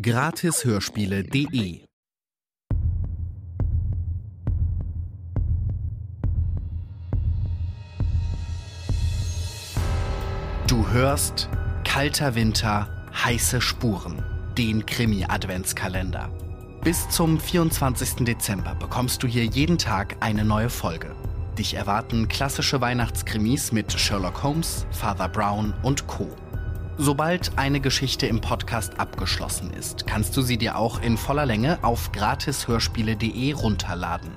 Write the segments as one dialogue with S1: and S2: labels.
S1: Gratishörspiele.de Du hörst Kalter Winter, heiße Spuren, den Krimi-Adventskalender. Bis zum 24. Dezember bekommst du hier jeden Tag eine neue Folge. Dich erwarten klassische Weihnachtskrimis mit Sherlock Holmes, Father Brown und Co. Sobald eine Geschichte im Podcast abgeschlossen ist, kannst du sie dir auch in voller Länge auf gratishörspiele.de runterladen.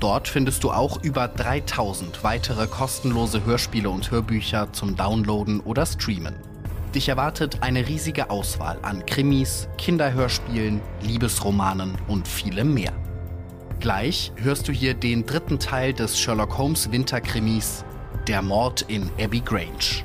S1: Dort findest du auch über 3000 weitere kostenlose Hörspiele und Hörbücher zum Downloaden oder Streamen. Dich erwartet eine riesige Auswahl an Krimis, Kinderhörspielen, Liebesromanen und vielem mehr. Gleich hörst du hier den dritten Teil des Sherlock Holmes Winterkrimis Der Mord in Abbey Grange.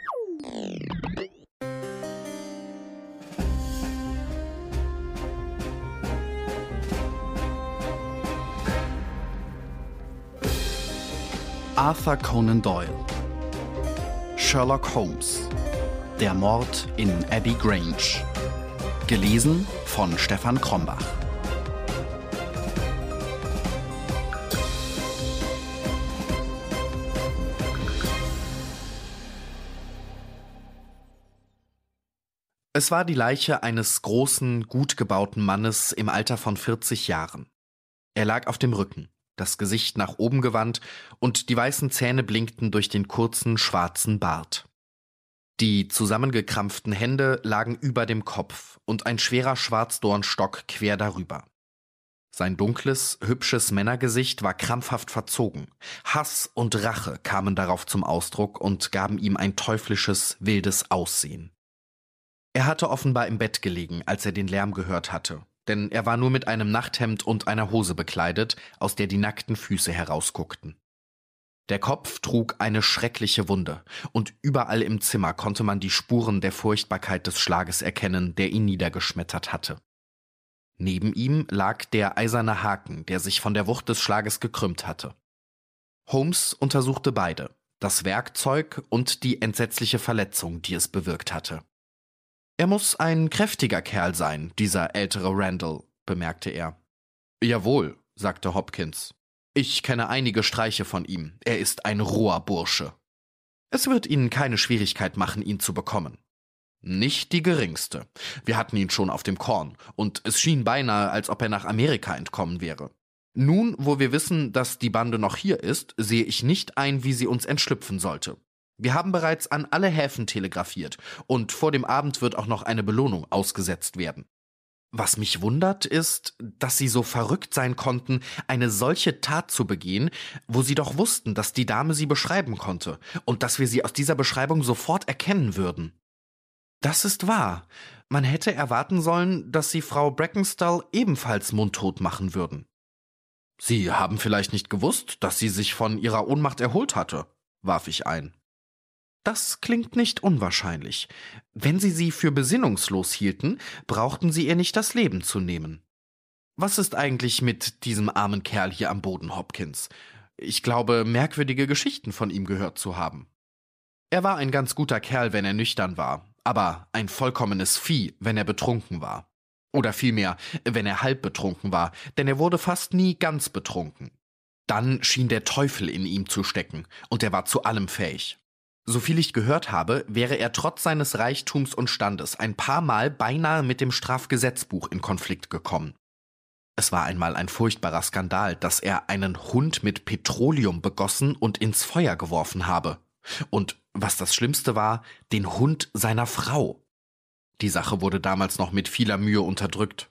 S1: Arthur Conan Doyle. Sherlock Holmes. Der Mord in Abbey Grange. Gelesen von Stefan Krombach. Es war die Leiche eines großen, gut gebauten Mannes im Alter von 40 Jahren. Er lag auf dem Rücken das Gesicht nach oben gewandt, und die weißen Zähne blinkten durch den kurzen schwarzen Bart. Die zusammengekrampften Hände lagen über dem Kopf und ein schwerer Schwarzdornstock quer darüber. Sein dunkles, hübsches Männergesicht war krampfhaft verzogen. Hass und Rache kamen darauf zum Ausdruck und gaben ihm ein teuflisches, wildes Aussehen. Er hatte offenbar im Bett gelegen, als er den Lärm gehört hatte, denn er war nur mit einem Nachthemd und einer Hose bekleidet, aus der die nackten Füße herausguckten. Der Kopf trug eine schreckliche Wunde, und überall im Zimmer konnte man die Spuren der Furchtbarkeit des Schlages erkennen, der ihn niedergeschmettert hatte. Neben ihm lag der eiserne Haken, der sich von der Wucht des Schlages gekrümmt hatte. Holmes untersuchte beide, das Werkzeug und die entsetzliche Verletzung, die es bewirkt hatte. Er muss ein kräftiger Kerl sein, dieser ältere Randall, bemerkte er. Jawohl, sagte Hopkins. Ich kenne einige Streiche von ihm. Er ist ein roher Bursche. Es wird Ihnen keine Schwierigkeit machen, ihn zu bekommen. Nicht die geringste. Wir hatten ihn schon auf dem Korn, und es schien beinahe, als ob er nach Amerika entkommen wäre. Nun, wo wir wissen, dass die Bande noch hier ist, sehe ich nicht ein, wie sie uns entschlüpfen sollte. Wir haben bereits an alle Häfen telegrafiert und vor dem Abend wird auch noch eine Belohnung ausgesetzt werden. Was mich wundert, ist, dass sie so verrückt sein konnten, eine solche Tat zu begehen, wo sie doch wussten, dass die Dame sie beschreiben konnte und dass wir sie aus dieser Beschreibung sofort erkennen würden. Das ist wahr. Man hätte erwarten sollen, dass sie Frau Brackenstall ebenfalls mundtot machen würden. Sie haben vielleicht nicht gewusst, dass sie sich von ihrer Ohnmacht erholt hatte, warf ich ein. Das klingt nicht unwahrscheinlich. Wenn Sie sie für besinnungslos hielten, brauchten Sie ihr nicht das Leben zu nehmen. Was ist eigentlich mit diesem armen Kerl hier am Boden, Hopkins? Ich glaube, merkwürdige Geschichten von ihm gehört zu haben. Er war ein ganz guter Kerl, wenn er nüchtern war, aber ein vollkommenes Vieh, wenn er betrunken war. Oder vielmehr, wenn er halb betrunken war, denn er wurde fast nie ganz betrunken. Dann schien der Teufel in ihm zu stecken, und er war zu allem fähig. Soviel ich gehört habe, wäre er trotz seines Reichtums und Standes ein paar Mal beinahe mit dem Strafgesetzbuch in Konflikt gekommen. Es war einmal ein furchtbarer Skandal, dass er einen Hund mit Petroleum begossen und ins Feuer geworfen habe. Und was das Schlimmste war, den Hund seiner Frau. Die Sache wurde damals noch mit vieler Mühe unterdrückt.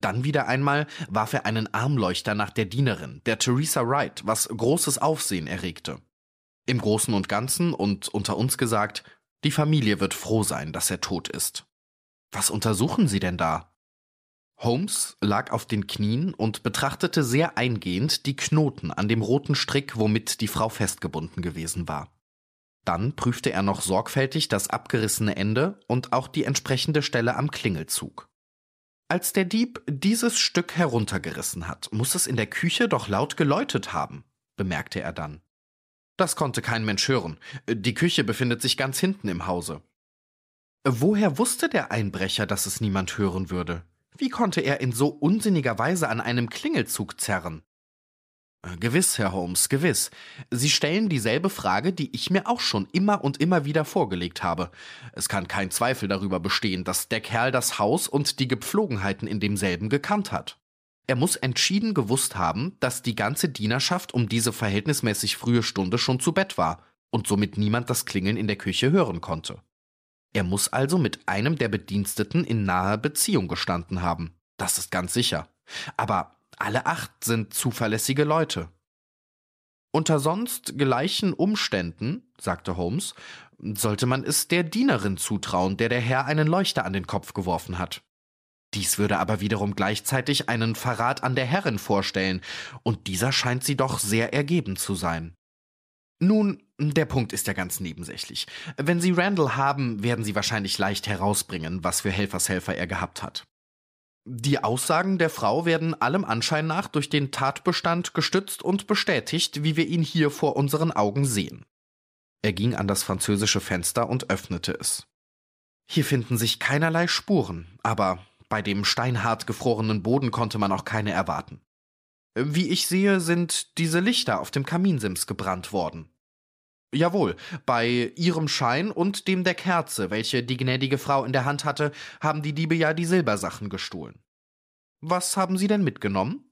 S1: Dann wieder einmal warf er einen Armleuchter nach der Dienerin, der Theresa Wright, was großes Aufsehen erregte. Im Großen und Ganzen und unter uns gesagt, die Familie wird froh sein, dass er tot ist. Was untersuchen Sie denn da? Holmes lag auf den Knien und betrachtete sehr eingehend die Knoten an dem roten Strick, womit die Frau festgebunden gewesen war. Dann prüfte er noch sorgfältig das abgerissene Ende und auch die entsprechende Stelle am Klingelzug. Als der Dieb dieses Stück heruntergerissen hat, muss es in der Küche doch laut geläutet haben, bemerkte er dann. Das konnte kein Mensch hören. Die Küche befindet sich ganz hinten im Hause. Woher wusste der Einbrecher, dass es niemand hören würde? Wie konnte er in so unsinniger Weise an einem Klingelzug zerren? Äh, gewiss, Herr Holmes, gewiss. Sie stellen dieselbe Frage, die ich mir auch schon immer und immer wieder vorgelegt habe. Es kann kein Zweifel darüber bestehen, dass der Kerl das Haus und die Gepflogenheiten in demselben gekannt hat. Er muss entschieden gewusst haben, dass die ganze Dienerschaft um diese verhältnismäßig frühe Stunde schon zu Bett war und somit niemand das Klingeln in der Küche hören konnte. Er muss also mit einem der Bediensteten in naher Beziehung gestanden haben. Das ist ganz sicher. Aber alle acht sind zuverlässige Leute. Unter sonst gleichen Umständen, sagte Holmes, sollte man es der Dienerin zutrauen, der der Herr einen Leuchter an den Kopf geworfen hat. Dies würde aber wiederum gleichzeitig einen Verrat an der Herrin vorstellen, und dieser scheint sie doch sehr ergeben zu sein. Nun, der Punkt ist ja ganz nebensächlich. Wenn Sie Randall haben, werden Sie wahrscheinlich leicht herausbringen, was für Helfershelfer er gehabt hat. Die Aussagen der Frau werden allem Anschein nach durch den Tatbestand gestützt und bestätigt, wie wir ihn hier vor unseren Augen sehen. Er ging an das französische Fenster und öffnete es. Hier finden sich keinerlei Spuren, aber bei dem steinhart gefrorenen Boden konnte man auch keine erwarten. Wie ich sehe, sind diese Lichter auf dem Kaminsims gebrannt worden. Jawohl, bei ihrem Schein und dem der Kerze, welche die gnädige Frau in der Hand hatte, haben die Diebe ja die Silbersachen gestohlen. Was haben Sie denn mitgenommen?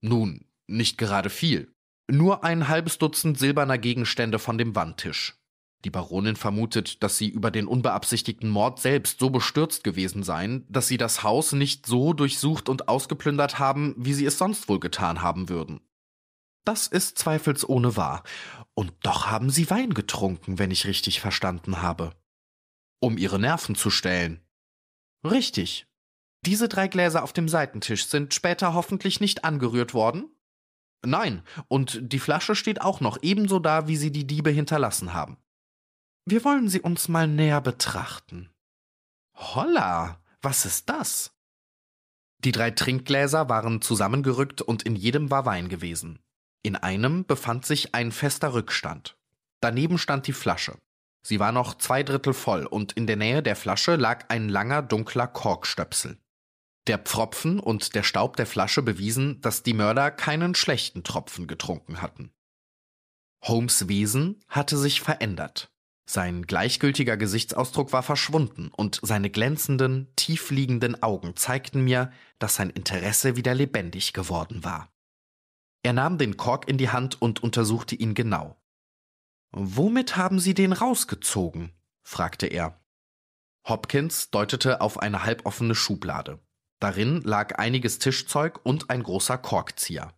S1: Nun, nicht gerade viel. Nur ein halbes Dutzend silberner Gegenstände von dem Wandtisch. Die Baronin vermutet, dass sie über den unbeabsichtigten Mord selbst so bestürzt gewesen seien, dass sie das Haus nicht so durchsucht und ausgeplündert haben, wie sie es sonst wohl getan haben würden. Das ist zweifelsohne wahr. Und doch haben sie Wein getrunken, wenn ich richtig verstanden habe. Um ihre Nerven zu stellen. Richtig. Diese drei Gläser auf dem Seitentisch sind später hoffentlich nicht angerührt worden? Nein, und die Flasche steht auch noch ebenso da, wie sie die Diebe hinterlassen haben. Wir wollen sie uns mal näher betrachten. Holla, was ist das? Die drei Trinkgläser waren zusammengerückt und in jedem war Wein gewesen. In einem befand sich ein fester Rückstand. Daneben stand die Flasche. Sie war noch zwei Drittel voll und in der Nähe der Flasche lag ein langer, dunkler Korkstöpsel. Der Pfropfen und der Staub der Flasche bewiesen, dass die Mörder keinen schlechten Tropfen getrunken hatten. Holmes Wesen hatte sich verändert. Sein gleichgültiger Gesichtsausdruck war verschwunden, und seine glänzenden, tiefliegenden Augen zeigten mir, dass sein Interesse wieder lebendig geworden war. Er nahm den Kork in die Hand und untersuchte ihn genau. Womit haben Sie den rausgezogen? fragte er. Hopkins deutete auf eine halboffene Schublade. Darin lag einiges Tischzeug und ein großer Korkzieher.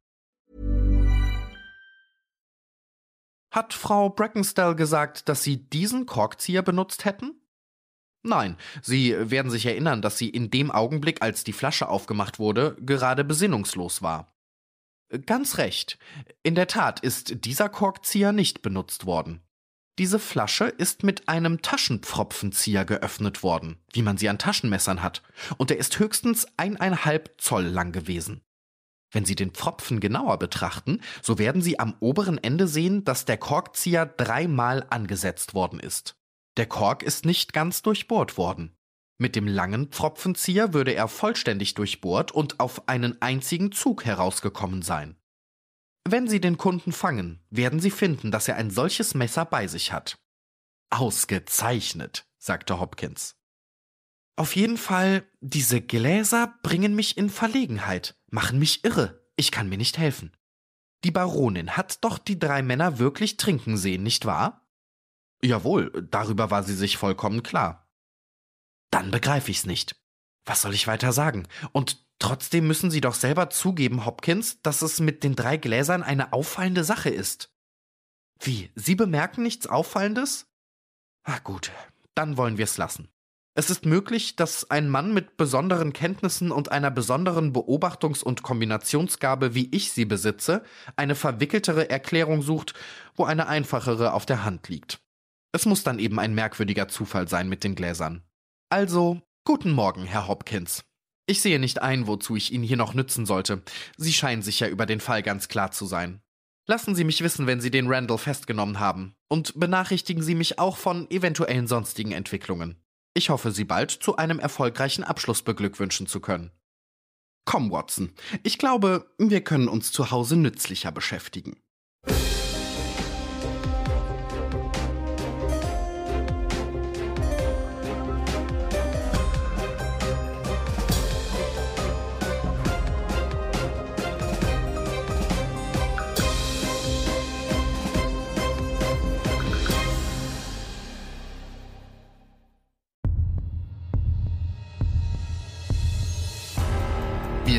S1: Hat Frau Brackenstall gesagt, dass Sie diesen Korkzieher benutzt hätten? Nein, Sie werden sich erinnern, dass sie in dem Augenblick, als die Flasche aufgemacht wurde, gerade besinnungslos war. Ganz recht. In der Tat ist dieser Korkzieher nicht benutzt worden. Diese Flasche ist mit einem Taschenpfropfenzieher geöffnet worden, wie man sie an Taschenmessern hat, und der ist höchstens eineinhalb Zoll lang gewesen. Wenn Sie den Pfropfen genauer betrachten, so werden Sie am oberen Ende sehen, dass der Korkzieher dreimal angesetzt worden ist. Der Kork ist nicht ganz durchbohrt worden. Mit dem langen Pfropfenzieher würde er vollständig durchbohrt und auf einen einzigen Zug herausgekommen sein. Wenn Sie den Kunden fangen, werden Sie finden, dass er ein solches Messer bei sich hat. Ausgezeichnet, sagte Hopkins. Auf jeden Fall, diese Gläser bringen mich in Verlegenheit, machen mich irre, ich kann mir nicht helfen. Die Baronin hat doch die drei Männer wirklich trinken sehen, nicht wahr? Jawohl, darüber war sie sich vollkommen klar. Dann begreife ich's nicht. Was soll ich weiter sagen? Und trotzdem müssen Sie doch selber zugeben, Hopkins, dass es mit den drei Gläsern eine auffallende Sache ist. Wie? Sie bemerken nichts Auffallendes? Ah, gut, dann wollen wir's lassen. Es ist möglich, dass ein Mann mit besonderen Kenntnissen und einer besonderen Beobachtungs- und Kombinationsgabe, wie ich sie besitze, eine verwickeltere Erklärung sucht, wo eine einfachere auf der Hand liegt. Es muss dann eben ein merkwürdiger Zufall sein mit den Gläsern. Also, guten Morgen, Herr Hopkins. Ich sehe nicht ein, wozu ich Ihnen hier noch nützen sollte. Sie scheinen sich ja über den Fall ganz klar zu sein. Lassen Sie mich wissen, wenn Sie den Randall festgenommen haben. Und benachrichtigen Sie mich auch von eventuellen sonstigen Entwicklungen. Ich hoffe, Sie bald zu einem erfolgreichen Abschluss beglückwünschen zu können. Komm, Watson. Ich glaube, wir können uns zu Hause nützlicher beschäftigen.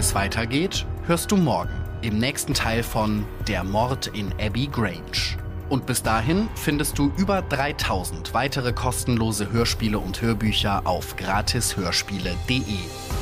S1: Es weitergeht, hörst du morgen im nächsten Teil von Der Mord in Abbey Grange. Und bis dahin findest du über 3000 weitere kostenlose Hörspiele und Hörbücher auf gratishörspiele.de.